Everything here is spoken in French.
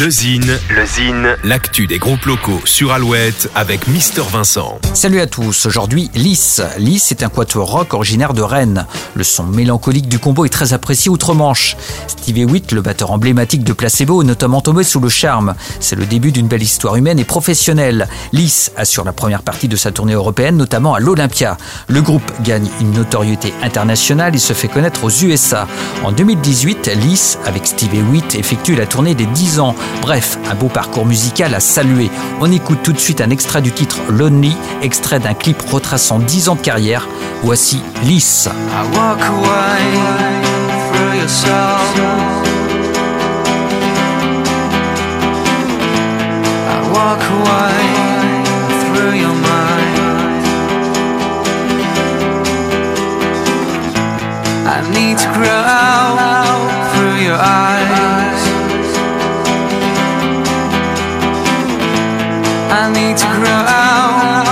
Le Zine, le Zine, l'actu des groupes locaux sur Alouette avec Mister Vincent. Salut à tous, aujourd'hui Lys. Lys est un quatuor rock originaire de Rennes. Le son mélancolique du combo est très apprécié outre-Manche. Stevie Witt, le batteur emblématique de Placebo, est notamment tombé sous le charme. C'est le début d'une belle histoire humaine et professionnelle. Lys assure la première partie de sa tournée européenne, notamment à l'Olympia. Le groupe gagne une notoriété internationale et se fait connaître aux USA. En 2018, Lys, avec Stevie Witt, effectue la tournée des 10 ans Bref, un beau parcours musical à saluer. On écoute tout de suite un extrait du titre Lonely, extrait d'un clip retraçant 10 ans de carrière. Voici Lys. I need to grow. through